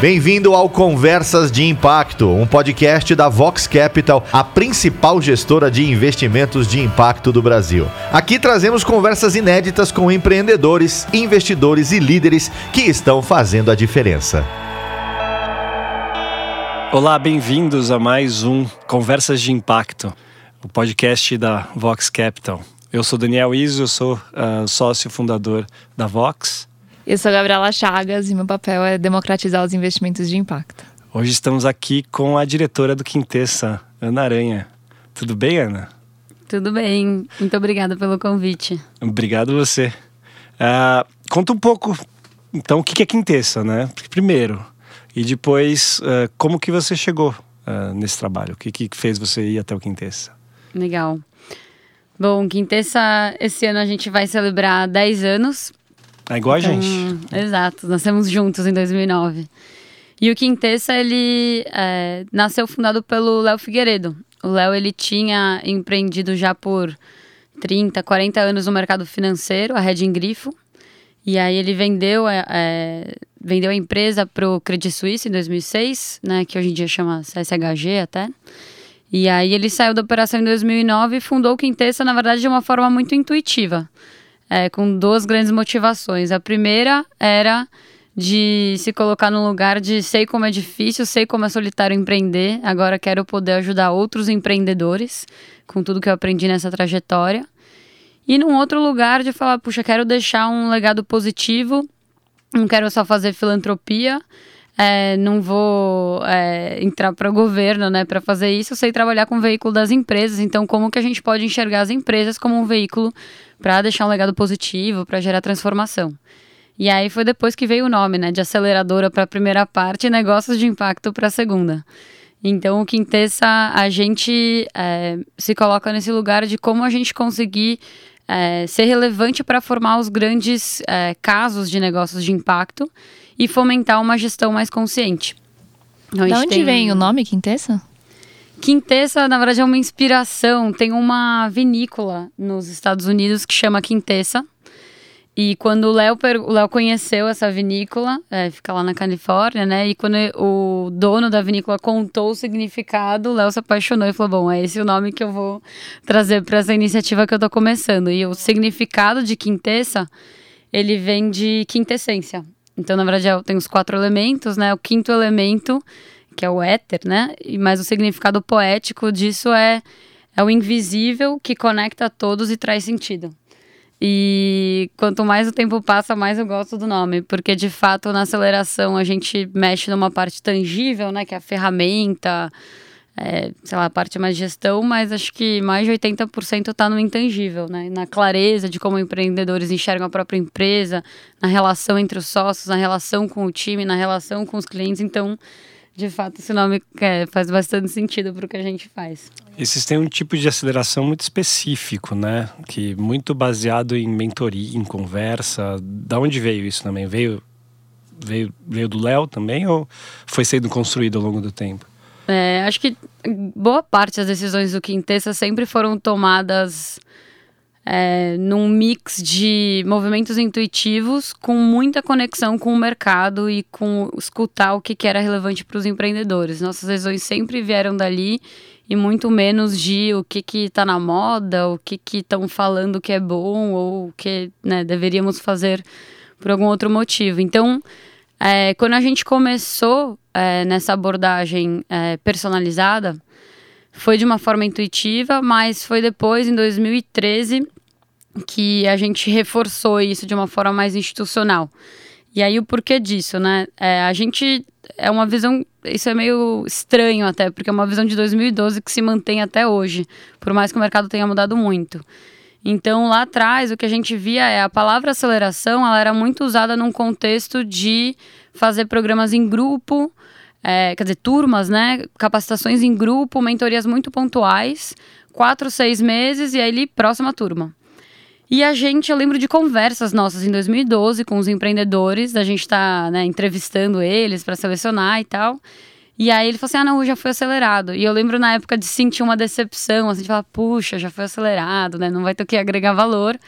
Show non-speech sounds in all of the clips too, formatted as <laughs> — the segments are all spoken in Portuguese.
Bem-vindo ao Conversas de Impacto, um podcast da Vox Capital, a principal gestora de investimentos de impacto do Brasil. Aqui trazemos conversas inéditas com empreendedores, investidores e líderes que estão fazendo a diferença. Olá, bem-vindos a mais um Conversas de Impacto, o podcast da Vox Capital. Eu sou Daniel eu sou uh, sócio fundador da Vox eu sou a Gabriela Chagas e meu papel é democratizar os investimentos de impacto. Hoje estamos aqui com a diretora do Quintessa, Ana Aranha. Tudo bem, Ana? Tudo bem. Muito obrigada pelo convite. Obrigado você. Uh, conta um pouco, então, o que é Quintessa, né? Primeiro. E depois, uh, como que você chegou uh, nesse trabalho? O que, que fez você ir até o Quintessa? Legal. Bom, Quintessa, esse ano a gente vai celebrar 10 anos. É igual então, a gente. Exato, nascemos juntos em 2009. E o Quintessa, ele é, nasceu fundado pelo Léo Figueiredo. O Léo, ele tinha empreendido já por 30, 40 anos no mercado financeiro, a Red Grifo. E aí ele vendeu, é, é, vendeu a empresa para o Credit Suisse em 2006, né, que hoje em dia chama CSHG até. E aí ele saiu da operação em 2009 e fundou o Quintessa, na verdade, de uma forma muito intuitiva é, com duas grandes motivações. A primeira era de se colocar no lugar de sei como é difícil, sei como é solitário empreender, agora quero poder ajudar outros empreendedores com tudo que eu aprendi nessa trajetória. E num outro lugar de falar, puxa, quero deixar um legado positivo, não quero só fazer filantropia, é, não vou é, entrar para o governo, né, para fazer isso, eu sei trabalhar com o veículo das empresas, então como que a gente pode enxergar as empresas como um veículo para deixar um legado positivo, para gerar transformação. E aí foi depois que veio o nome, né, de aceleradora para a primeira parte e negócios de impacto para a segunda. Então, o Quintessa, a gente é, se coloca nesse lugar de como a gente conseguir é, ser relevante para formar os grandes é, casos de negócios de impacto e fomentar uma gestão mais consciente. Então, da onde tem... vem o nome Quintessa? Quintessa, na verdade, é uma inspiração. Tem uma vinícola nos Estados Unidos que chama Quintessa. E quando o Léo, o Léo conheceu essa vinícola, é, fica lá na Califórnia, né? E quando o dono da vinícola contou o significado, o Léo se apaixonou e falou: Bom, é esse o nome que eu vou trazer para essa iniciativa que eu tô começando. E o significado de quintessa, ele vem de quintessência. Então, na verdade, é, tem os quatro elementos, né? O quinto elemento que é o éter, né? Mas o significado poético disso é, é o invisível que conecta a todos e traz sentido. E quanto mais o tempo passa, mais eu gosto do nome, porque de fato na aceleração a gente mexe numa parte tangível, né, que é a ferramenta, é, sei lá, a parte mais gestão, mas acho que mais de 80% está no intangível, né, na clareza de como empreendedores enxergam a própria empresa, na relação entre os sócios, na relação com o time, na relação com os clientes. Então, de fato, esse nome é, faz bastante sentido para o que a gente faz. Esses têm um tipo de aceleração muito específico, né? Que muito baseado em mentoria, em conversa. Da onde veio isso também? Veio, veio, veio do Léo também ou foi sendo construído ao longo do tempo? É, acho que boa parte das decisões do Quintessa sempre foram tomadas é, num mix de movimentos intuitivos com muita conexão com o mercado e com escutar o que, que era relevante para os empreendedores. Nossas decisões sempre vieram dali e muito menos de o que que está na moda, o que que estão falando que é bom ou o que né, deveríamos fazer por algum outro motivo. Então, é, quando a gente começou é, nessa abordagem é, personalizada, foi de uma forma intuitiva, mas foi depois, em 2013, que a gente reforçou isso de uma forma mais institucional. E aí o porquê disso, né? É, a gente é uma visão, isso é meio estranho até, porque é uma visão de 2012 que se mantém até hoje, por mais que o mercado tenha mudado muito. Então, lá atrás, o que a gente via é a palavra aceleração, ela era muito usada num contexto de fazer programas em grupo, é, quer dizer, turmas, né? Capacitações em grupo, mentorias muito pontuais, quatro, seis meses e aí próxima turma. E a gente, eu lembro de conversas nossas em 2012 com os empreendedores, da gente tá, né, entrevistando eles para selecionar e tal. E aí ele falou assim: ah, não, já foi acelerado. E eu lembro na época de sentir uma decepção, assim, de falar, puxa, já foi acelerado, né? Não vai ter o que agregar valor.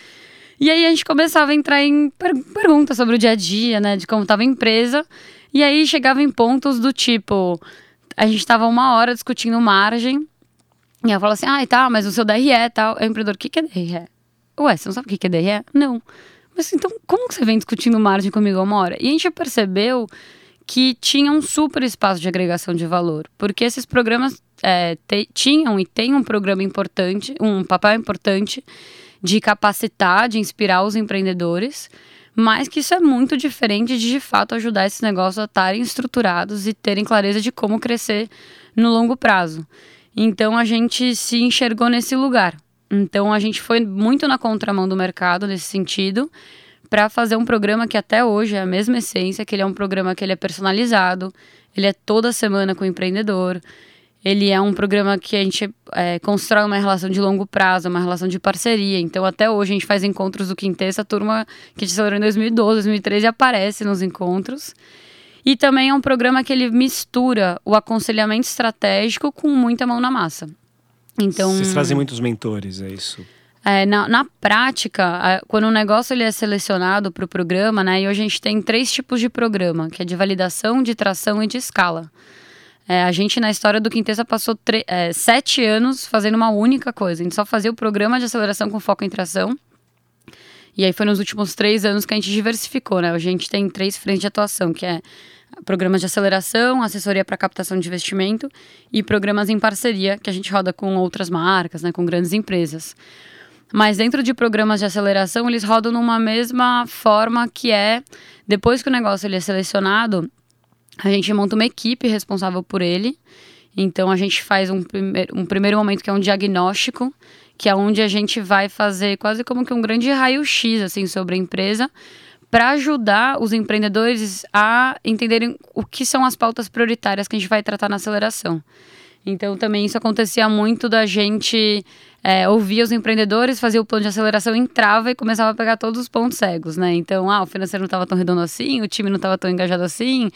E aí a gente começava a entrar em per perguntas sobre o dia a dia, né? De como estava a empresa. E aí chegava em pontos do tipo: a gente estava uma hora discutindo margem. E ela falou assim: ah, tá, mas o seu DRE e tal. Aí o empreendedor: o que, que é DRE? Ué, você não sabe o que, que é DRE? Não. Mas então, como que você vem discutindo margem comigo uma hora? E a gente percebeu que tinha um super espaço de agregação de valor, porque esses programas é, te, tinham e têm um programa importante, um papel importante de capacitar, de inspirar os empreendedores, mas que isso é muito diferente de de fato ajudar esses negócios a estarem estruturados e terem clareza de como crescer no longo prazo. Então a gente se enxergou nesse lugar. Então a gente foi muito na contramão do mercado nesse sentido para fazer um programa que até hoje é a mesma essência, que ele é um programa que ele é personalizado, ele é toda semana com o empreendedor, ele é um programa que a gente é, constrói uma relação de longo prazo, uma relação de parceria. Então, até hoje, a gente faz encontros do Quintet, essa turma que a gente celebrou em 2012, 2013 aparece nos encontros. E também é um programa que ele mistura o aconselhamento estratégico com muita mão na massa. Então, Vocês trazem muitos mentores, é isso? É, na, na prática, quando um negócio ele é selecionado para o programa, né? E hoje a gente tem três tipos de programa, que é de validação, de tração e de escala. É, a gente, na história do Quintessa, passou é, sete anos fazendo uma única coisa. A gente só fazia o programa de aceleração com foco em tração. E aí foi nos últimos três anos que a gente diversificou, né? A gente tem três frentes de atuação, que é programas de aceleração, assessoria para captação de investimento e programas em parceria, que a gente roda com outras marcas, né? Com grandes empresas. Mas dentro de programas de aceleração, eles rodam numa mesma forma que é, depois que o negócio ele é selecionado, a gente monta uma equipe responsável por ele. Então a gente faz um, primeir, um primeiro momento que é um diagnóstico, que é onde a gente vai fazer quase como que um grande raio-x assim sobre a empresa, para ajudar os empreendedores a entenderem o que são as pautas prioritárias que a gente vai tratar na aceleração. Então também isso acontecia muito da gente é, ouvia os empreendedores, fazia o plano de aceleração, entrava e começava a pegar todos os pontos cegos, né? Então, ah, o financeiro não estava tão redondo assim, o time não estava tão engajado assim,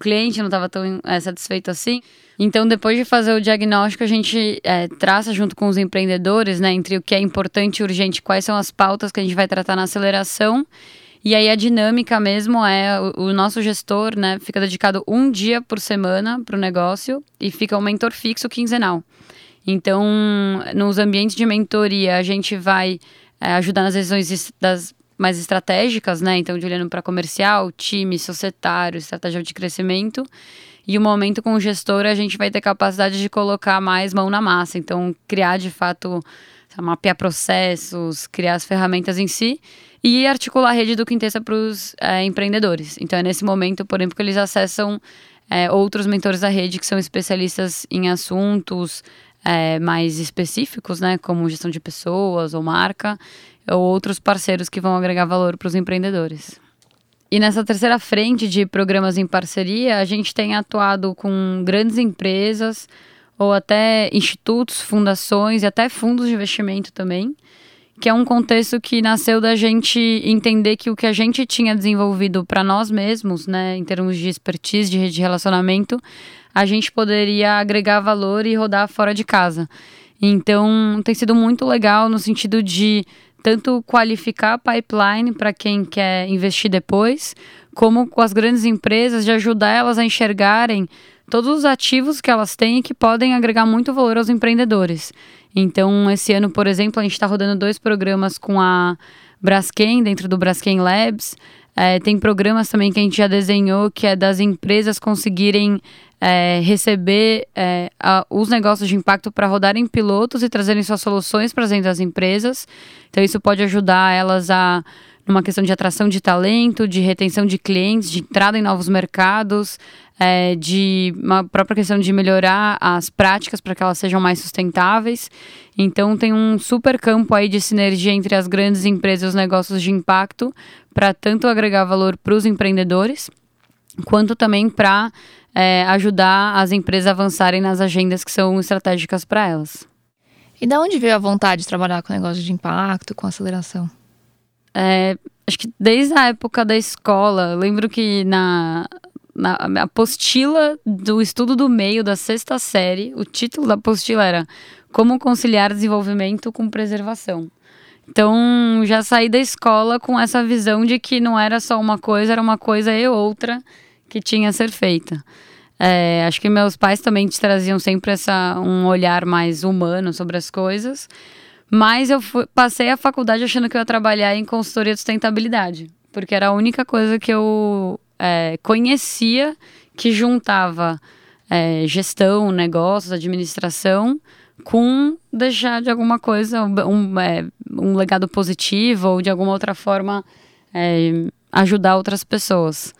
cliente não estava tão é, satisfeito assim. Então, depois de fazer o diagnóstico, a gente é, traça junto com os empreendedores, né, entre o que é importante e urgente, quais são as pautas que a gente vai tratar na aceleração. E aí a dinâmica mesmo é o, o nosso gestor, né, fica dedicado um dia por semana para o negócio e fica um mentor fixo quinzenal. Então, nos ambientes de mentoria, a gente vai é, ajudar nas decisões das mais estratégicas, né? Então, de olhando para comercial, time, societário, estratégia de crescimento. E o momento com o gestor, a gente vai ter capacidade de colocar mais mão na massa. Então, criar de fato, mapear processos, criar as ferramentas em si e articular a rede do Quintessa para os é, empreendedores. Então, é nesse momento, por exemplo, que eles acessam é, outros mentores da rede que são especialistas em assuntos é, mais específicos, né, como gestão de pessoas ou marca, ou outros parceiros que vão agregar valor para os empreendedores. E nessa terceira frente de programas em parceria, a gente tem atuado com grandes empresas ou até institutos, fundações e até fundos de investimento também, que é um contexto que nasceu da gente entender que o que a gente tinha desenvolvido para nós mesmos, né, em termos de expertise, de rede de relacionamento, a gente poderia agregar valor e rodar fora de casa. Então, tem sido muito legal no sentido de tanto qualificar a pipeline para quem quer investir depois, como com as grandes empresas, de ajudar elas a enxergarem todos os ativos que elas têm e que podem agregar muito valor aos empreendedores. Então, esse ano, por exemplo, a gente está rodando dois programas com a Braskem, dentro do Braskem Labs. É, tem programas também que a gente já desenhou, que é das empresas conseguirem é, receber é, a, os negócios de impacto para rodarem pilotos e trazerem suas soluções para dentro das empresas. Então, isso pode ajudar elas a numa questão de atração de talento, de retenção de clientes, de entrada em novos mercados, é, de uma própria questão de melhorar as práticas para que elas sejam mais sustentáveis. Então tem um super campo aí de sinergia entre as grandes empresas e os negócios de impacto para tanto agregar valor para os empreendedores, quanto também para é, ajudar as empresas a avançarem nas agendas que são estratégicas para elas. E da onde veio a vontade de trabalhar com negócio de impacto, com aceleração? É, acho que desde a época da escola, lembro que na, na apostila do estudo do meio da sexta série, o título da apostila era Como conciliar desenvolvimento com preservação. Então, já saí da escola com essa visão de que não era só uma coisa, era uma coisa e outra que tinha a ser feita. É, acho que meus pais também te traziam sempre essa, um olhar mais humano sobre as coisas. Mas eu fui, passei a faculdade achando que eu ia trabalhar em consultoria de sustentabilidade, porque era a única coisa que eu é, conhecia que juntava é, gestão, negócios, administração, com deixar de alguma coisa, um, é, um legado positivo ou de alguma outra forma é, ajudar outras pessoas.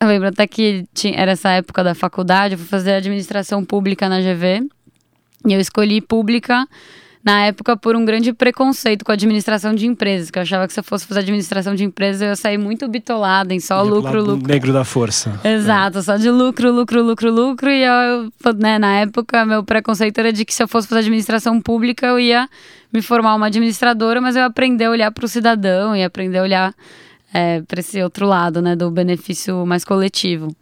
Eu lembro até que tinha, era essa época da faculdade, eu fui fazer administração pública na GV, e eu escolhi pública na época por um grande preconceito com a administração de empresas, que eu achava que se eu fosse fazer administração de empresas eu ia sair muito bitolada em só lucro, lucro. Negro da força. Exato, é. só de lucro, lucro, lucro, lucro. E eu, né, na época, meu preconceito era de que se eu fosse fazer administração pública eu ia me formar uma administradora, mas eu ia aprender a olhar para o cidadão e aprender a olhar é, para esse outro lado, né, do benefício mais coletivo.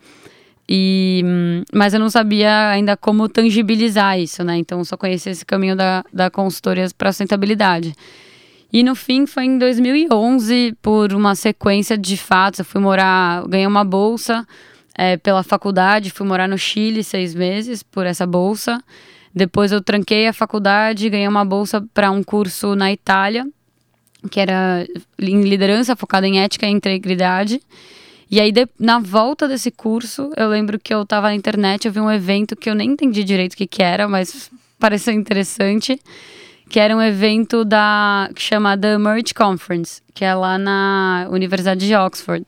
E, mas eu não sabia ainda como tangibilizar isso, né? Então só conhecia esse caminho da, da consultoria para sustentabilidade. E no fim foi em 2011, por uma sequência de fatos, eu fui morar, ganhei uma bolsa é, pela faculdade, fui morar no Chile seis meses por essa bolsa. Depois eu tranquei a faculdade, ganhei uma bolsa para um curso na Itália, que era em liderança, focada em ética e integridade. E aí, de, na volta desse curso, eu lembro que eu tava na internet, eu vi um evento que eu nem entendi direito o que, que era, mas <laughs> pareceu interessante. Que era um evento da que chama The Merge Conference, que é lá na Universidade de Oxford.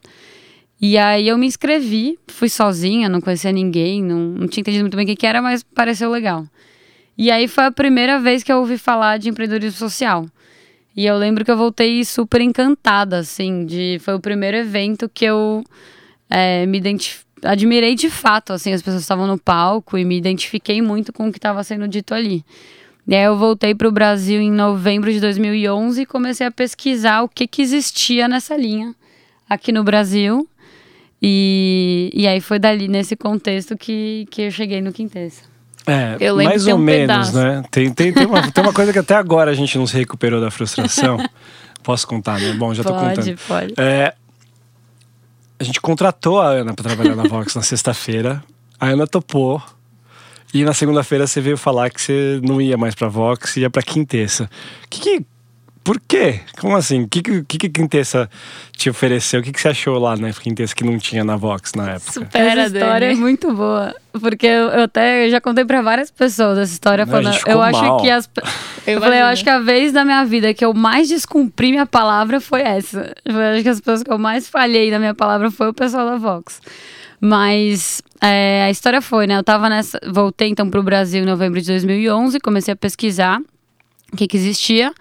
E aí eu me inscrevi, fui sozinha, não conhecia ninguém, não, não tinha entendido muito bem o que, que era, mas pareceu legal. E aí foi a primeira vez que eu ouvi falar de empreendedorismo social. E eu lembro que eu voltei super encantada, assim, de foi o primeiro evento que eu é, me admirei de fato, assim, as pessoas estavam no palco e me identifiquei muito com o que estava sendo dito ali. E aí eu voltei para o Brasil em novembro de 2011 e comecei a pesquisar o que, que existia nessa linha aqui no Brasil. E, e aí foi dali, nesse contexto, que, que eu cheguei no Quintessa. É, eu lembro mais ou um menos, pedaço. né? Tem, tem, tem, uma, tem uma coisa que até agora a gente não se recuperou da frustração. <laughs> Posso contar, né? Bom, já tô pode, contando. Pode, é, a gente contratou a Ana para trabalhar na Vox na sexta-feira. A Ana topou. E na segunda-feira você veio falar que você não ia mais pra Vox, ia pra Quintessa. O que, que por quê? Como assim? O que, que, que Quintessa te ofereceu? O que, que você achou lá na Quintessa que não tinha na Vox na época? Supera, essa história Dani. é muito boa. Porque eu, eu até eu já contei pra várias pessoas essa história. Não, falando, eu acho mal. que as. <laughs> Eu, eu falei, eu acho que a vez da minha vida que eu mais descumpri minha palavra foi essa. Eu acho que as pessoas que eu mais falhei na minha palavra foi o pessoal da Vox. Mas é, a história foi, né? Eu tava nessa. Voltei então pro Brasil em novembro de 2011, comecei a pesquisar o que, que existia.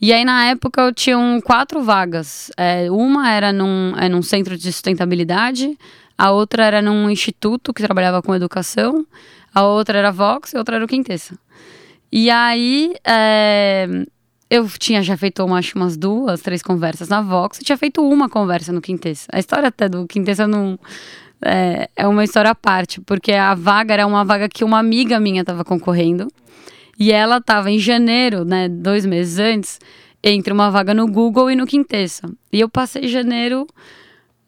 E aí, na época, eu tinha quatro vagas. É, uma era num, é, num centro de sustentabilidade, a outra era num instituto que trabalhava com educação, a outra era Vox e a outra era o Quintessa. E aí, é, eu tinha já feito uma, acho, umas duas, três conversas na Vox, e tinha feito uma conversa no Quintessa. A história até do Quintessa não. É, é uma história à parte, porque a vaga era uma vaga que uma amiga minha estava concorrendo. E ela estava em janeiro, né, dois meses antes, entre uma vaga no Google e no Quintessa. E eu passei janeiro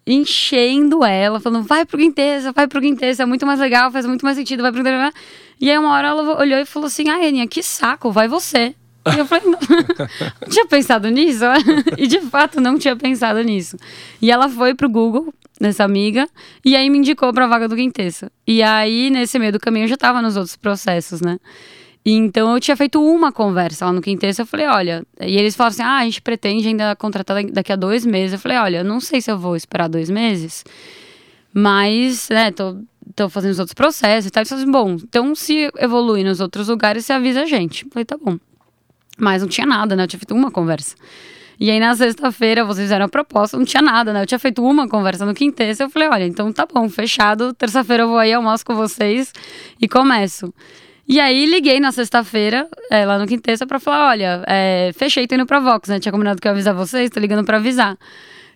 enchendo ela, falando, vai pro Quintessa, vai pro Quintessa, é muito mais legal, faz muito mais sentido, vai pro Quintessa. E aí uma hora ela olhou e falou assim, ah, Aninha, que saco, vai você. E eu falei, não, <laughs> não tinha pensado nisso? <laughs> e de fato não tinha pensado nisso. E ela foi pro Google, nessa amiga, e aí me indicou pra vaga do Quintessa. E aí, nesse meio do caminho, eu já tava nos outros processos, né? Então eu tinha feito uma conversa lá no Quintessa, eu falei, olha, e eles falaram assim, ah, a gente pretende ainda contratar daqui a dois meses. Eu falei, olha, não sei se eu vou esperar dois meses, mas, né, tô, tô fazendo os outros processos e tal. Eles falaram assim, bom, então se evoluir nos outros lugares, você avisa a gente. Eu falei, tá bom. Mas não tinha nada, né, eu tinha feito uma conversa. E aí na sexta-feira vocês fizeram a proposta, não tinha nada, né? Eu tinha feito uma conversa no Quintessa, eu falei, olha, então tá bom, fechado, terça-feira eu vou aí, almoço com vocês e começo. E aí liguei na sexta-feira, é, lá no Quintessa, pra falar: olha, é, fechei, tô indo pra Vox, né? Tinha combinado que eu ia avisar vocês, tô ligando pra avisar.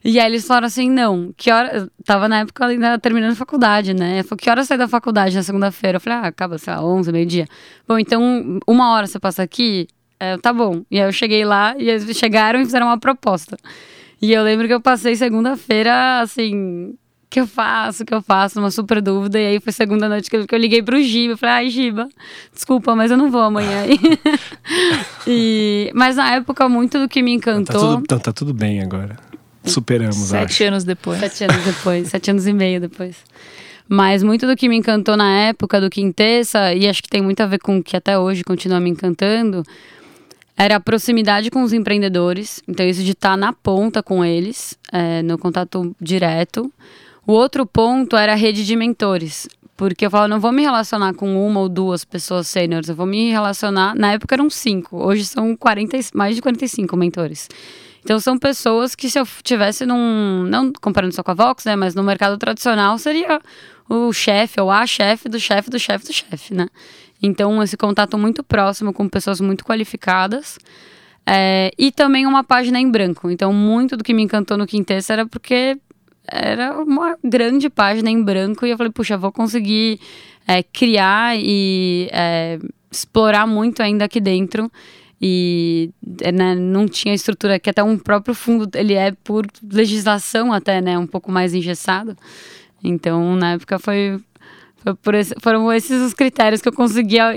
E aí eles falaram assim: não, que hora. Tava na época ainda terminando faculdade, né? Falei, que hora sai da faculdade na segunda-feira? Eu falei: ah, acaba, sei lá, 11, meio-dia. Bom, então uma hora você passa aqui. É, tá bom. E aí eu cheguei lá e eles chegaram e fizeram uma proposta. E eu lembro que eu passei segunda-feira, assim, que eu faço, que eu faço, uma super dúvida. E aí foi segunda noite que eu, que eu liguei pro Giba. Eu falei, ai, Giba, desculpa, mas eu não vou amanhã. <laughs> e, mas na época, muito do que me encantou. Tá tudo, tá, tá tudo bem agora. Superamos, Sete acho. anos depois. Sete anos depois, sete anos e meio depois. Mas muito do que me encantou na época do Quintessa, e acho que tem muito a ver com o que até hoje continua me encantando, era a proximidade com os empreendedores. Então, isso de estar na ponta com eles, é, no contato direto. O outro ponto era a rede de mentores. Porque eu falo, não vou me relacionar com uma ou duas pessoas sêniores, eu vou me relacionar. Na época eram cinco, hoje são 40, mais de 45 mentores. Então são pessoas que se eu tivesse num. Não comparando só com a Vox, né? Mas no mercado tradicional seria o chefe ou a chefe do chefe do chefe do chefe, né? Então esse contato muito próximo com pessoas muito qualificadas. É, e também uma página em branco. Então, muito do que me encantou no Quintessa era porque era uma grande página em branco e eu falei, puxa, vou conseguir é, criar e é, explorar muito ainda aqui dentro. E né, não tinha estrutura, que até um próprio fundo, ele é por legislação até, né, um pouco mais engessado. Então, na época foi, foi esse, foram esses os critérios que eu conseguia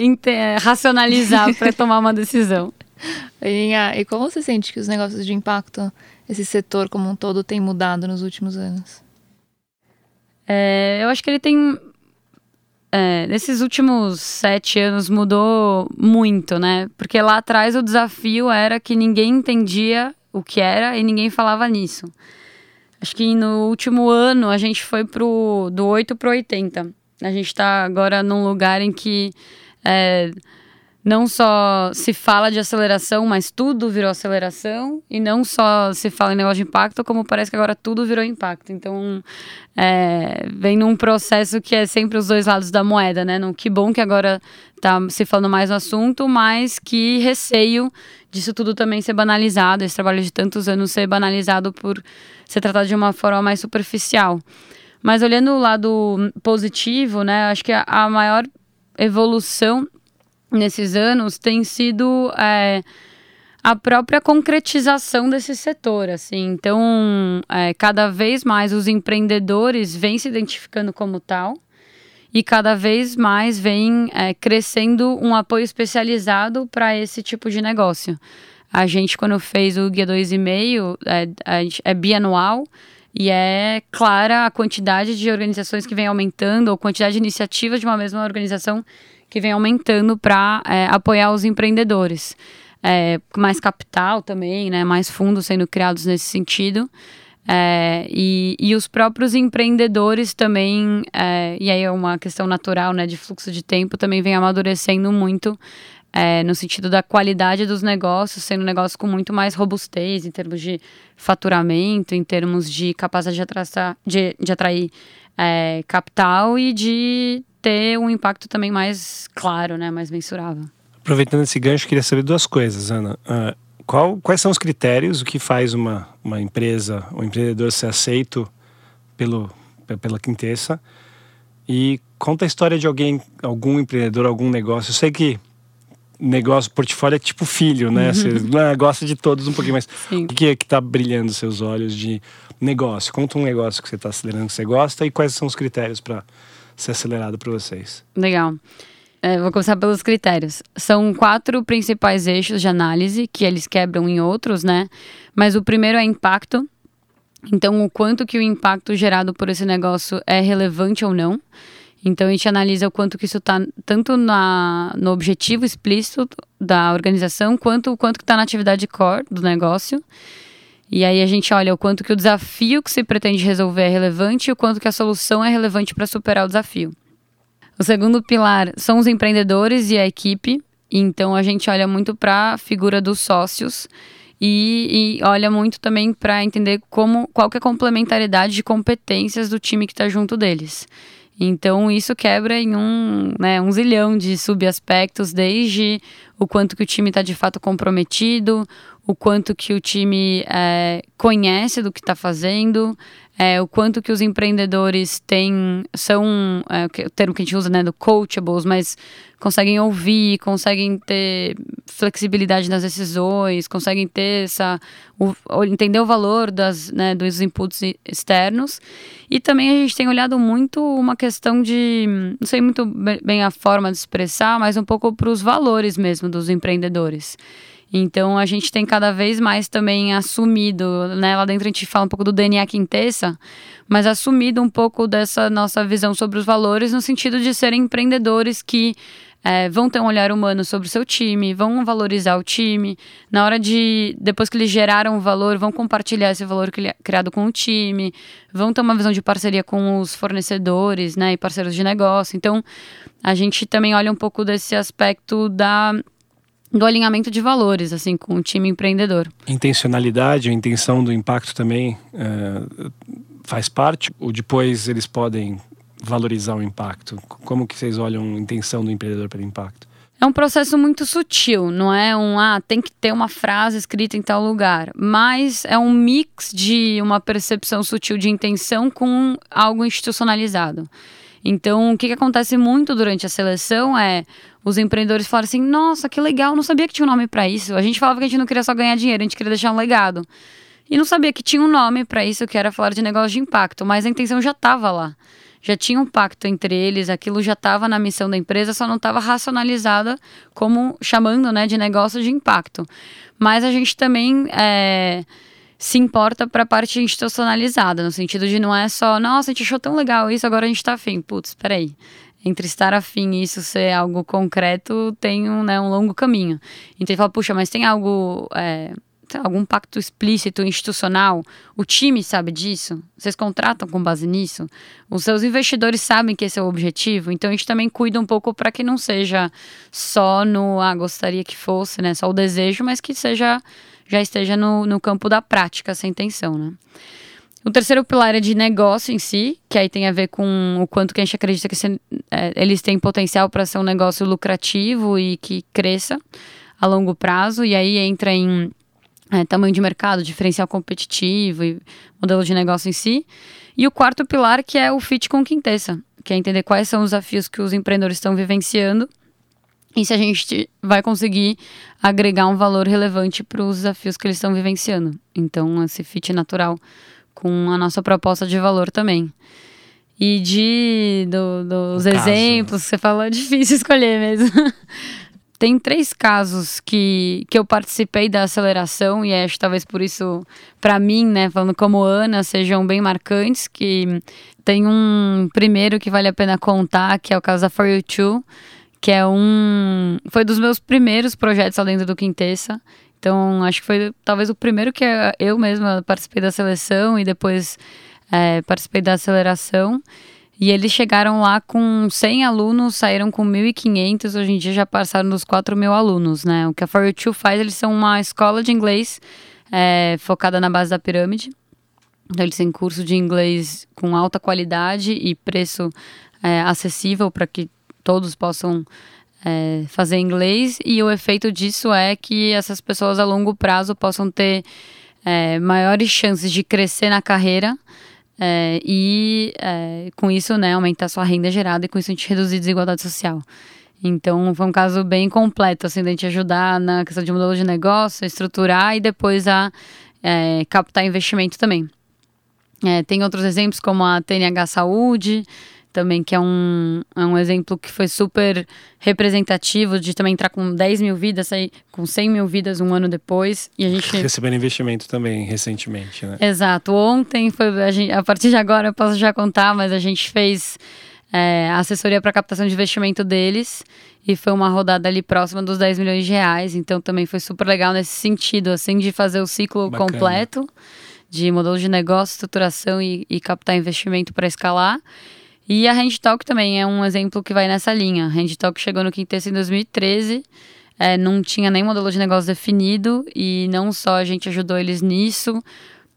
racionalizar para <laughs> tomar uma decisão. E como você sente que os negócios de impacto esse setor como um todo tem mudado nos últimos anos? É, eu acho que ele tem. É, nesses últimos sete anos mudou muito, né? Porque lá atrás o desafio era que ninguém entendia o que era e ninguém falava nisso. Acho que no último ano a gente foi pro, do 8 para 80. A gente está agora num lugar em que é, não só se fala de aceleração, mas tudo virou aceleração, e não só se fala em negócio de impacto, como parece que agora tudo virou impacto. Então, é, vem num processo que é sempre os dois lados da moeda, né? Que bom que agora está se falando mais no assunto, mas que receio disso tudo também ser banalizado, esse trabalho de tantos anos ser banalizado por ser tratado de uma forma mais superficial. Mas olhando o lado positivo, né? Acho que a maior evolução nesses anos tem sido é, a própria concretização desse setor, assim. Então, é, cada vez mais os empreendedores vêm se identificando como tal e cada vez mais vem é, crescendo um apoio especializado para esse tipo de negócio. A gente, quando fez o Guia 2,5, é, é bianual e é clara a quantidade de organizações que vem aumentando, ou quantidade de iniciativas de uma mesma organização que vem aumentando para é, apoiar os empreendedores. É, mais capital também, né, mais fundos sendo criados nesse sentido. É, e, e os próprios empreendedores também, é, e aí é uma questão natural né, de fluxo de tempo, também vem amadurecendo muito é, no sentido da qualidade dos negócios, sendo um negócio com muito mais robustez em termos de faturamento, em termos de capacidade de, atraçar, de, de atrair é, capital e de ter um impacto também mais claro, né, mais mensurável. Aproveitando esse gancho, queria saber duas coisas, Ana. Uh, qual, quais são os critérios, o que faz uma, uma empresa, um empreendedor ser aceito pelo, pela Quintessa? E conta a história de alguém, algum empreendedor, algum negócio. Eu sei que negócio, portfólio é tipo filho, né? Uhum. Você <laughs> ah, gosta de todos um pouquinho, mas Sim. o que é que tá brilhando seus olhos de negócio? Conta um negócio que você está acelerando que você gosta e quais são os critérios para ser acelerado para vocês? Legal. É, vou começar pelos critérios. São quatro principais eixos de análise que eles quebram em outros, né? Mas o primeiro é impacto. Então, o quanto que o impacto gerado por esse negócio é relevante ou não. Então, a gente analisa o quanto que isso está tanto na, no objetivo explícito da organização, quanto o quanto que está na atividade core do negócio. E aí a gente olha o quanto que o desafio que se pretende resolver é relevante e o quanto que a solução é relevante para superar o desafio. O segundo pilar são os empreendedores e a equipe. Então a gente olha muito para a figura dos sócios e, e olha muito também para entender como qual que é a complementaridade de competências do time que está junto deles. Então isso quebra em um, né, um zilhão de subaspectos, desde o quanto que o time está de fato comprometido, o quanto que o time é, conhece do que está fazendo, é, o quanto que os empreendedores têm, são, é, o termo que a gente usa, né, do coachables, mas conseguem ouvir, conseguem ter flexibilidade nas decisões, conseguem ter essa, o, entender o valor das, né, dos inputs externos. E também a gente tem olhado muito uma questão de, não sei muito bem a forma de expressar, mas um pouco para os valores mesmo dos empreendedores. Então a gente tem cada vez mais também assumido, né? Lá dentro a gente fala um pouco do DNA Quintessa, mas assumido um pouco dessa nossa visão sobre os valores no sentido de serem empreendedores que é, vão ter um olhar humano sobre o seu time, vão valorizar o time. Na hora de, depois que eles geraram o valor, vão compartilhar esse valor criado com o time, vão ter uma visão de parceria com os fornecedores, né, e parceiros de negócio. Então, a gente também olha um pouco desse aspecto da do alinhamento de valores, assim, com o time empreendedor. Intencionalidade, a intenção do impacto também é, faz parte? Ou depois eles podem valorizar o impacto? Como que vocês olham a intenção do empreendedor pelo impacto? É um processo muito sutil, não é um ah, tem que ter uma frase escrita em tal lugar, mas é um mix de uma percepção sutil de intenção com algo institucionalizado. Então, o que, que acontece muito durante a seleção é os empreendedores falam assim: nossa, que legal, não sabia que tinha um nome para isso. A gente falava que a gente não queria só ganhar dinheiro, a gente queria deixar um legado. E não sabia que tinha um nome para isso, que era falar de negócio de impacto, mas a intenção já estava lá. Já tinha um pacto entre eles, aquilo já estava na missão da empresa, só não estava racionalizada como chamando né, de negócio de impacto. Mas a gente também é, se importa para a parte institucionalizada, no sentido de não é só, nossa, a gente achou tão legal isso, agora a gente está afim. Putz, peraí entre estar afim e isso ser algo concreto tem um, né, um longo caminho. Então ele fala, puxa, mas tem algo, é, algum pacto explícito, institucional? O time sabe disso? Vocês contratam com base nisso? Os seus investidores sabem que esse é o objetivo? Então a gente também cuida um pouco para que não seja só no, ah, gostaria que fosse, né, só o desejo, mas que seja, já esteja no, no campo da prática essa intenção, né? O terceiro pilar é de negócio em si, que aí tem a ver com o quanto que a gente acredita que esse, é, eles têm potencial para ser um negócio lucrativo e que cresça a longo prazo. E aí entra em é, tamanho de mercado, diferencial competitivo e modelo de negócio em si. E o quarto pilar, que é o fit com Quintessa, que é entender quais são os desafios que os empreendedores estão vivenciando e se a gente vai conseguir agregar um valor relevante para os desafios que eles estão vivenciando. Então, esse fit natural com a nossa proposta de valor também. E de do, dos exemplos que você falou, é <laughs> difícil escolher mesmo. <laughs> Tem três casos que, que eu participei da aceleração e acho talvez por isso, para mim, né, falando como Ana, sejam bem marcantes. Que tem um primeiro que vale a pena contar, que é o caso da For You Too, que é um. Foi dos meus primeiros projetos dentro do Quintessa. Então, acho que foi talvez o primeiro que eu mesma participei da seleção e depois é, participei da aceleração. E eles chegaram lá com 100 alunos, saíram com 1.500, hoje em dia já passaram dos 4 mil alunos, né? O que a For You Two faz, eles são uma escola de inglês é, focada na base da pirâmide. Então, eles têm curso de inglês com alta qualidade e preço é, acessível para que todos possam é, fazer inglês e o efeito disso é que essas pessoas a longo prazo possam ter é, maiores chances de crescer na carreira é, e é, com isso né, aumentar sua renda gerada e com isso a gente reduzir a desigualdade social. Então foi um caso bem completo, assim, da gente ajudar na questão de modelo de negócio, estruturar e depois a é, captar investimento também. É, tem outros exemplos como a TNH Saúde, também, que é um, é um exemplo que foi super representativo de também entrar com 10 mil vidas, sair com 100 mil vidas um ano depois. E a gente. Recebendo investimento também recentemente, né? Exato. Ontem foi. A, gente, a partir de agora eu posso já contar, mas a gente fez é, assessoria para captação de investimento deles e foi uma rodada ali próxima dos 10 milhões de reais. Então também foi super legal nesse sentido, assim, de fazer o ciclo Bacana. completo de modelo de negócio, estruturação e, e captar investimento para escalar. E a Handtalk também é um exemplo que vai nessa linha. A Handtalk chegou no Quintessa em 2013, é, não tinha nem modelo de negócio definido e não só a gente ajudou eles nisso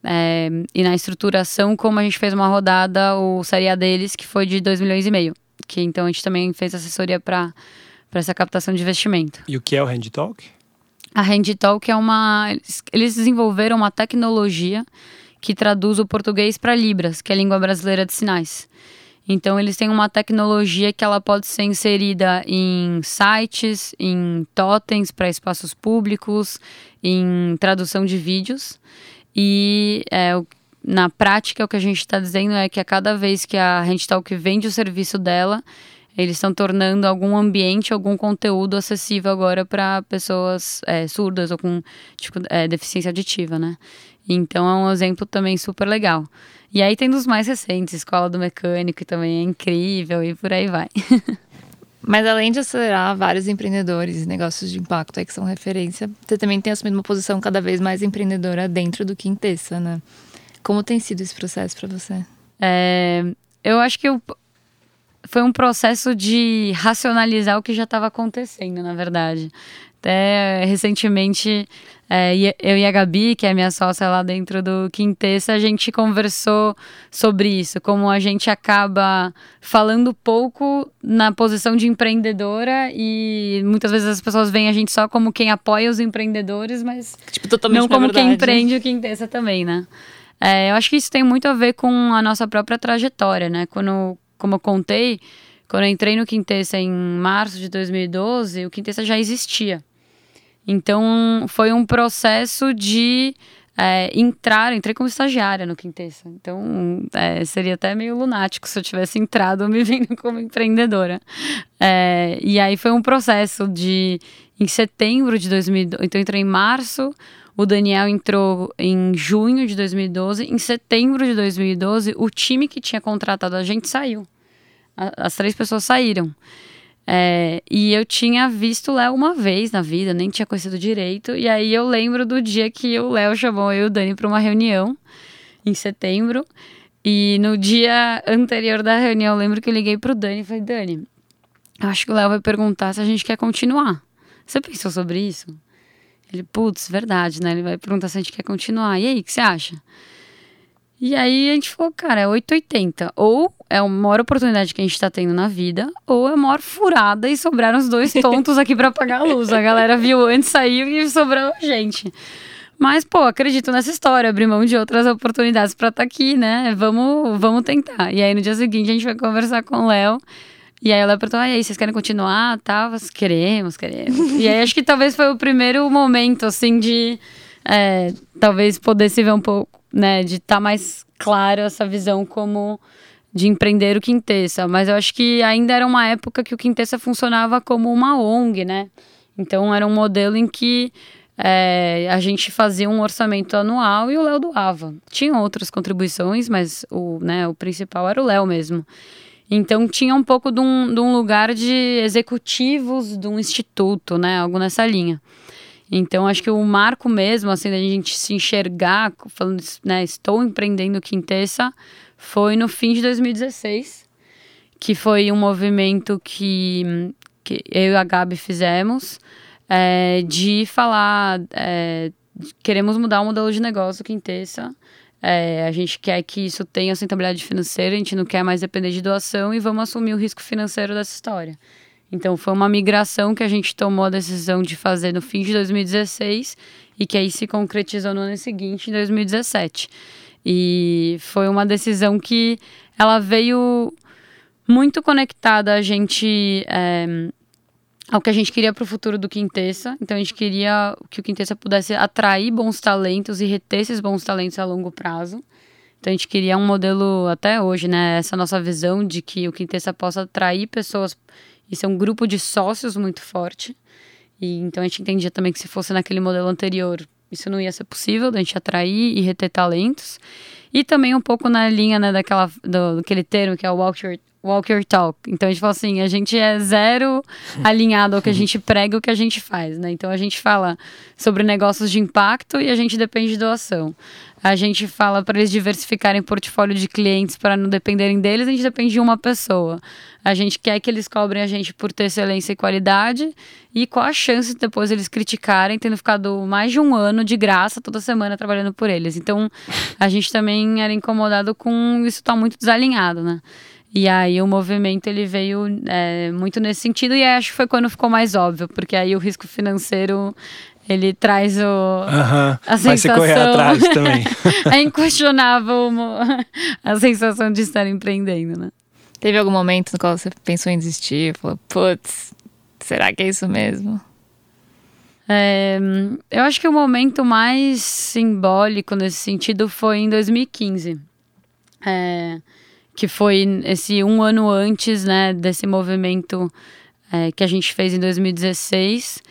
é, e na estruturação, como a gente fez uma rodada, o Série A deles, que foi de 2 milhões e meio. Que então a gente também fez assessoria para essa captação de investimento. E o que é o Handtalk? A HandTalk é uma. Eles desenvolveram uma tecnologia que traduz o português para Libras, que é a língua brasileira de sinais. Então eles têm uma tecnologia que ela pode ser inserida em sites, em totens para espaços públicos, em tradução de vídeos. E é, na prática o que a gente está dizendo é que a cada vez que a HandTalk vende o serviço dela, eles estão tornando algum ambiente, algum conteúdo acessível agora para pessoas é, surdas ou com tipo, é, deficiência auditiva, né? Então é um exemplo também super legal. E aí tem dos mais recentes, Escola do Mecânico, que também é incrível e por aí vai. <laughs> Mas além de acelerar vários empreendedores e negócios de impacto aí que são referência, você também tem assumido uma posição cada vez mais empreendedora dentro do Quintessa, né? Como tem sido esse processo para você? É, eu acho que eu, foi um processo de racionalizar o que já estava acontecendo, na verdade. Até recentemente, é, eu e a Gabi, que é minha sócia lá dentro do Quintessa, a gente conversou sobre isso, como a gente acaba falando pouco na posição de empreendedora e muitas vezes as pessoas veem a gente só como quem apoia os empreendedores, mas tipo, não como quem empreende o Quintessa também, né? É, eu acho que isso tem muito a ver com a nossa própria trajetória, né? Quando, como eu contei, quando eu entrei no Quintessa em março de 2012, o Quintessa já existia. Então, foi um processo de é, entrar, entrei como estagiária no Quintessa. Então, é, seria até meio lunático se eu tivesse entrado me <laughs> vendo como empreendedora. É, e aí foi um processo de, em setembro de 2012, então entrei em março, o Daniel entrou em junho de 2012. Em setembro de 2012, o time que tinha contratado a gente saiu. as três pessoas saíram. É, e eu tinha visto o Léo uma vez na vida, nem tinha conhecido direito. E aí eu lembro do dia que o Léo chamou eu e o Dani para uma reunião, em setembro. E no dia anterior da reunião, eu lembro que eu liguei pro Dani e falei: Dani, eu acho que o Léo vai perguntar se a gente quer continuar. Você pensou sobre isso? Ele, putz, verdade, né? Ele vai perguntar se a gente quer continuar. E aí, o que você acha? E aí a gente falou, cara, é 880. Ou é a maior oportunidade que a gente tá tendo na vida, ou é a maior furada e sobraram os dois <laughs> tontos aqui para pagar a luz. A galera viu antes, saiu e sobrou a gente. Mas, pô, acredito nessa história, abrir mão de outras oportunidades para estar tá aqui, né? Vamos, vamos tentar. E aí no dia seguinte a gente vai conversar com o Léo. E aí ela perguntou, ah, e aí, vocês querem continuar? Tá, queremos, queremos. e aí acho que talvez foi o primeiro momento, assim, de é, talvez poder se ver um pouco né, de estar tá mais claro essa visão como de empreender o Quintessa, mas eu acho que ainda era uma época que o Quintessa funcionava como uma ONG, né? Então era um modelo em que é, a gente fazia um orçamento anual e o Léo doava. Tinha outras contribuições, mas o, né, o principal era o Léo mesmo. Então tinha um pouco de um, de um lugar de executivos de um instituto, né? Algo nessa linha. Então, acho que o marco mesmo, assim, da gente se enxergar, falando, né, estou empreendendo Quintessa, foi no fim de 2016, que foi um movimento que, que eu e a Gabi fizemos, é, de falar, é, queremos mudar o modelo de negócio Quintessa, é, a gente quer que isso tenha sustentabilidade financeira, a gente não quer mais depender de doação e vamos assumir o risco financeiro dessa história. Então foi uma migração que a gente tomou a decisão de fazer no fim de 2016 e que aí se concretizou no ano seguinte, em 2017. E foi uma decisão que ela veio muito conectada a gente é, ao que a gente queria para o futuro do Quintessa. Então a gente queria que o Quintessa pudesse atrair bons talentos e reter esses bons talentos a longo prazo. Então a gente queria um modelo até hoje, né? Essa nossa visão de que o Quintessa possa atrair pessoas isso é um grupo de sócios muito forte. E então a gente entendia também que se fosse naquele modelo anterior, isso não ia ser possível, da gente atrair e reter talentos. E também um pouco na linha né, daquela, do, daquele termo que é o walk your, walk your talk. Então a gente fala assim, a gente é zero alinhado ao que a gente <laughs> prega e o que a gente faz, né? Então a gente fala sobre negócios de impacto e a gente depende de doação. A gente fala para eles diversificarem portfólio de clientes para não dependerem deles, a gente depende de uma pessoa. A gente quer que eles cobrem a gente por ter excelência e qualidade e qual a chance de depois eles criticarem, tendo ficado mais de um ano de graça toda semana trabalhando por eles. Então, a gente também era incomodado com isso estar tá muito desalinhado, né? E aí o movimento ele veio é, muito nesse sentido e acho que foi quando ficou mais óbvio, porque aí o risco financeiro ele traz o a Vai se sensação correr atrás também. <laughs> é inquestionável a sensação de estar empreendendo, né? Teve algum momento no qual você pensou em desistir? Falou, putz, será que é isso mesmo? É, eu acho que o momento mais simbólico nesse sentido foi em 2015. É, que foi esse um ano antes né, desse movimento é, que a gente fez em 2016.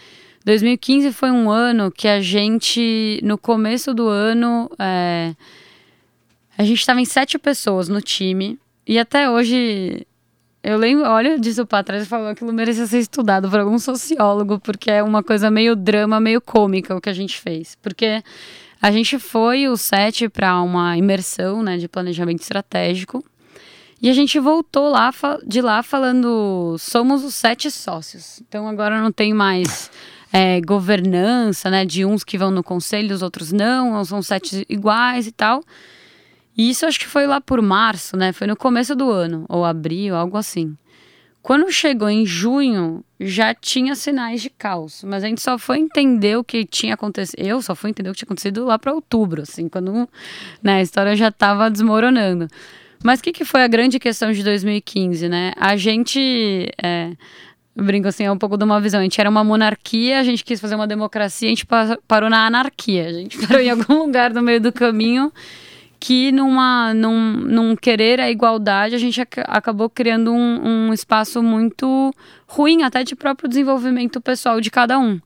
2015 foi um ano que a gente, no começo do ano, é, a gente estava em sete pessoas no time. E até hoje eu lembro, olho disso pra trás e falo aquilo merecia ser estudado por algum sociólogo, porque é uma coisa meio drama, meio cômica o que a gente fez. Porque a gente foi o sete para uma imersão né, de planejamento estratégico. E a gente voltou lá de lá falando: somos os sete sócios. Então agora não tem mais é, governança, né? De uns que vão no conselho, os outros não, são sete iguais e tal. E isso acho que foi lá por março, né? Foi no começo do ano, ou abril, algo assim. Quando chegou em junho, já tinha sinais de caos, mas a gente só foi entender o que tinha acontecido. Eu só fui entender o que tinha acontecido lá para outubro, assim, quando né, a história já estava desmoronando. Mas o que, que foi a grande questão de 2015, né? A gente. É, brinco assim, é um pouco de uma visão. A gente era uma monarquia, a gente quis fazer uma democracia, a gente pa- parou na anarquia. A gente parou em algum <laughs> lugar no meio do caminho que numa, num, num querer a igualdade a gente ac- acabou criando um, um espaço muito ruim até de próprio desenvolvimento pessoal de cada um.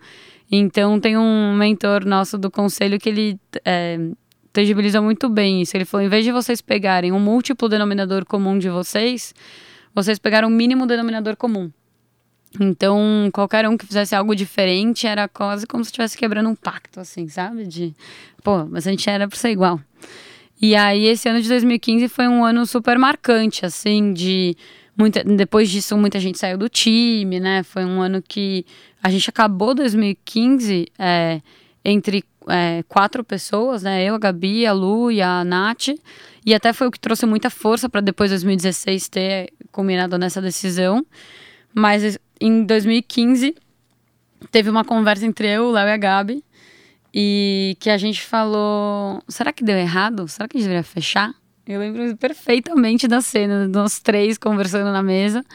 Então tem um mentor nosso do conselho que ele é, tangibiliza muito bem isso. Ele falou, em vez de vocês pegarem um múltiplo denominador comum de vocês, vocês pegaram o mínimo denominador comum. Então, qualquer um que fizesse algo diferente era quase como se estivesse quebrando um pacto, assim, sabe? De, pô, mas a gente era pra ser igual. E aí, esse ano de 2015 foi um ano super marcante, assim, de. Muita, depois disso, muita gente saiu do time, né? Foi um ano que a gente acabou 2015 é, entre é, quatro pessoas, né? Eu, a Gabi, a Lu e a Nath. E até foi o que trouxe muita força para depois 2016 ter culminado nessa decisão. Mas em 2015 teve uma conversa entre eu, o Léo e a Gabi. E que a gente falou: será que deu errado? Será que a gente deveria fechar? Eu lembro perfeitamente da cena, nós três conversando na mesa.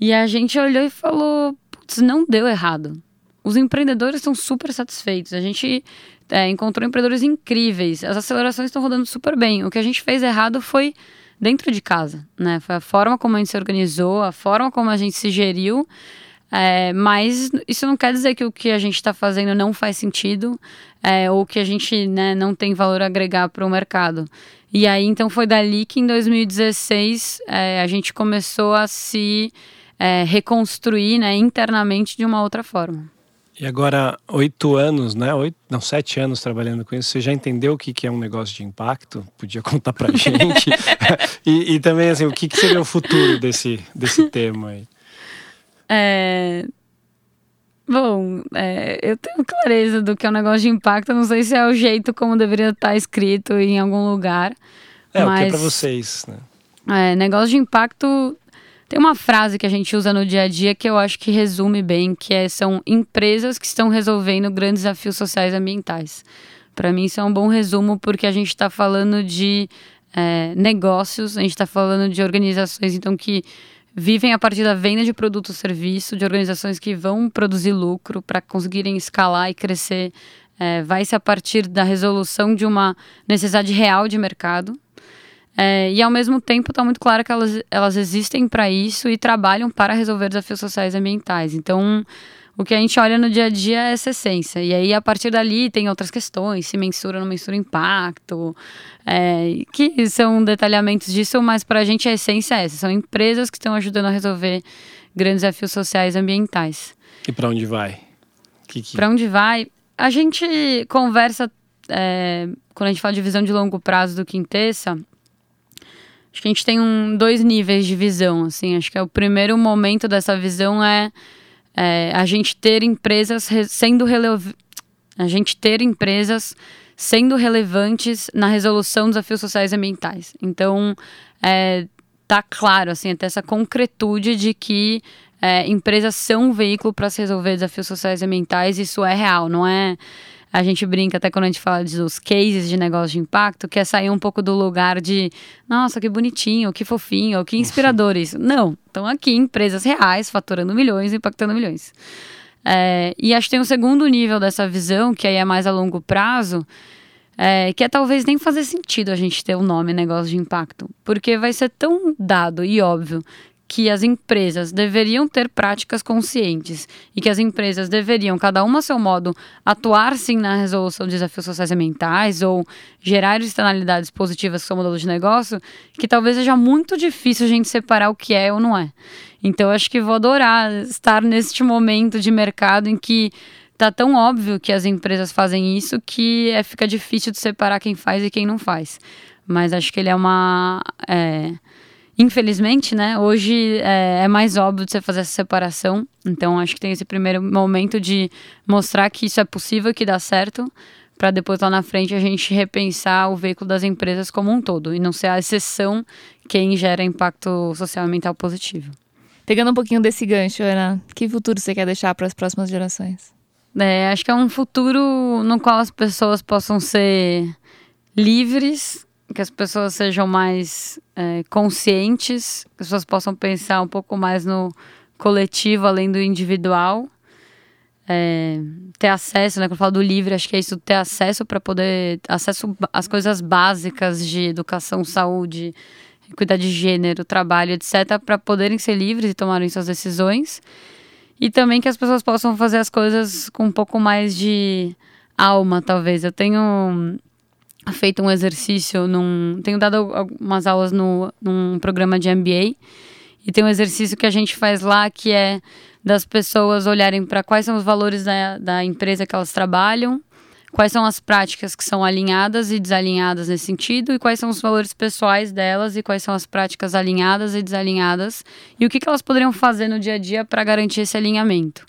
E a gente olhou e falou: putz, não deu errado. Os empreendedores estão super satisfeitos. A gente é, encontrou empreendedores incríveis. As acelerações estão rodando super bem. O que a gente fez errado foi dentro de casa, né? Foi a forma como a gente se organizou, a forma como a gente se geriu. É, mas isso não quer dizer que o que a gente está fazendo não faz sentido é, ou que a gente né, não tem valor a agregar para o mercado. E aí, então, foi dali que em 2016 é, a gente começou a se é, reconstruir né, internamente de uma outra forma. E agora, oito anos, né? Oito, não, sete anos trabalhando com isso. Você já entendeu o que, que é um negócio de impacto? Podia contar pra <laughs> gente? <laughs> e, e também, assim, o que, que seria o futuro desse, desse <laughs> tema aí? É... Bom, é, eu tenho clareza do que é um negócio de impacto. Não sei se é o jeito como deveria estar escrito em algum lugar. É, o que é mas, pra vocês, né? É, negócio de impacto. Tem uma frase que a gente usa no dia a dia que eu acho que resume bem, que é, são empresas que estão resolvendo grandes desafios sociais e ambientais. Para mim isso é um bom resumo porque a gente está falando de é, negócios, a gente está falando de organizações então que vivem a partir da venda de produto ou serviço, de organizações que vão produzir lucro para conseguirem escalar e crescer. É, vai ser a partir da resolução de uma necessidade real de mercado. É, e ao mesmo tempo está muito claro que elas, elas existem para isso e trabalham para resolver desafios sociais e ambientais. Então, o que a gente olha no dia a dia é essa essência. E aí, a partir dali, tem outras questões, se mensura ou não mensura impacto, é, que são detalhamentos disso, mas para a gente a essência é essa. São empresas que estão ajudando a resolver grandes desafios sociais e ambientais. E pra onde vai? Que... Para onde vai? A gente conversa, é, quando a gente fala de visão de longo prazo do Quintessa, acho que a gente tem um, dois níveis de visão, assim. Acho que é o primeiro momento dessa visão é, é a gente ter empresas re, sendo relevantes, a gente ter empresas sendo relevantes na resolução dos desafios sociais e ambientais. Então, é, tá claro, assim, até essa concretude de que é, empresas são um veículo para se resolver desafios sociais e ambientais, isso é real, não é a gente brinca até quando a gente fala dos cases de negócio de impacto, que é sair um pouco do lugar de, nossa, que bonitinho, que fofinho, que inspirador isso. Não, estão aqui empresas reais faturando milhões, impactando milhões. É, e acho que tem um segundo nível dessa visão, que aí é mais a longo prazo, é, que é talvez nem fazer sentido a gente ter o um nome negócio de impacto, porque vai ser tão dado e óbvio que as empresas deveriam ter práticas conscientes e que as empresas deveriam, cada uma a seu modo, atuar sim na resolução de desafios sociais e ambientais ou gerar externalidades positivas com o modelo de negócio, que talvez seja muito difícil a gente separar o que é ou não é. Então, acho que vou adorar estar neste momento de mercado em que tá tão óbvio que as empresas fazem isso que é, fica difícil de separar quem faz e quem não faz. Mas acho que ele é uma. É, Infelizmente, né? Hoje é, é, mais óbvio de você fazer essa separação. Então, acho que tem esse primeiro momento de mostrar que isso é possível, que dá certo, para depois lá na frente a gente repensar o veículo das empresas como um todo e não ser a exceção quem gera impacto social e ambiental positivo. Pegando um pouquinho desse gancho, Ana, que futuro você quer deixar para as próximas gerações? É, acho que é um futuro no qual as pessoas possam ser livres que as pessoas sejam mais é, conscientes, que as pessoas possam pensar um pouco mais no coletivo além do individual. É, ter acesso, né? Quando eu falo do livre, acho que é isso, ter acesso para poder. acesso às coisas básicas de educação, saúde, cuidar de gênero, trabalho, etc., para poderem ser livres e tomarem suas decisões. E também que as pessoas possam fazer as coisas com um pouco mais de alma, talvez. Eu tenho feito um exercício num. Tenho dado algumas aulas no, num programa de MBA. E tem um exercício que a gente faz lá que é das pessoas olharem para quais são os valores da, da empresa que elas trabalham, quais são as práticas que são alinhadas e desalinhadas nesse sentido, e quais são os valores pessoais delas, e quais são as práticas alinhadas e desalinhadas, e o que, que elas poderiam fazer no dia a dia para garantir esse alinhamento.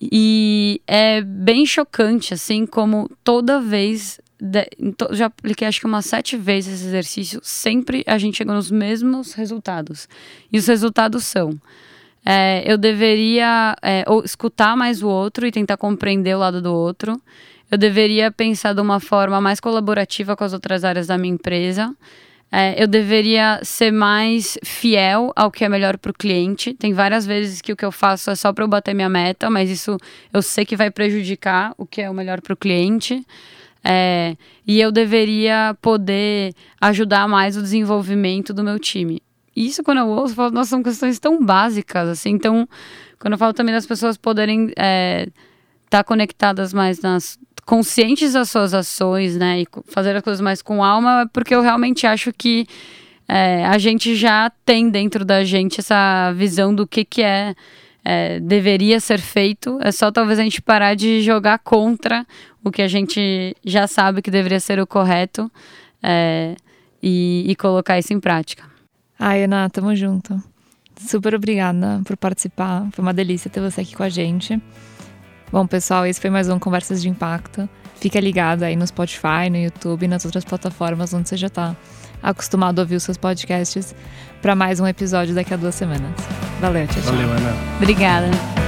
E é bem chocante, assim, como toda vez de, já apliquei acho que umas sete vezes esse exercício, sempre a gente chega nos mesmos resultados. E os resultados são: é, eu deveria é, escutar mais o outro e tentar compreender o lado do outro. Eu deveria pensar de uma forma mais colaborativa com as outras áreas da minha empresa. É, eu deveria ser mais fiel ao que é melhor para o cliente. Tem várias vezes que o que eu faço é só para eu bater minha meta, mas isso eu sei que vai prejudicar o que é o melhor para o cliente. É, e eu deveria poder ajudar mais o desenvolvimento do meu time. Isso, quando eu ouço, eu falo, nossa, são questões tão básicas, assim. Então, quando eu falo também das pessoas poderem estar é, tá conectadas mais nas. conscientes das suas ações, né? E fazer as coisas mais com alma, é porque eu realmente acho que é, a gente já tem dentro da gente essa visão do que, que é é, deveria ser feito. É só talvez a gente parar de jogar contra o que a gente já sabe que deveria ser o correto é, e, e, colocar isso em prática. Ai, Ana, tamo junto. Super obrigada por participar. Foi uma delícia ter você aqui com a gente. Bom, pessoal, esse foi mais um Conversas de Impacto. Fica ligado aí no Spotify, no YouTube e nas outras plataformas onde você já está acostumado a ouvir os seus podcasts para mais um episódio daqui a duas semanas. Valeu, tchau, tchau. Valeu, Ana. Obrigada.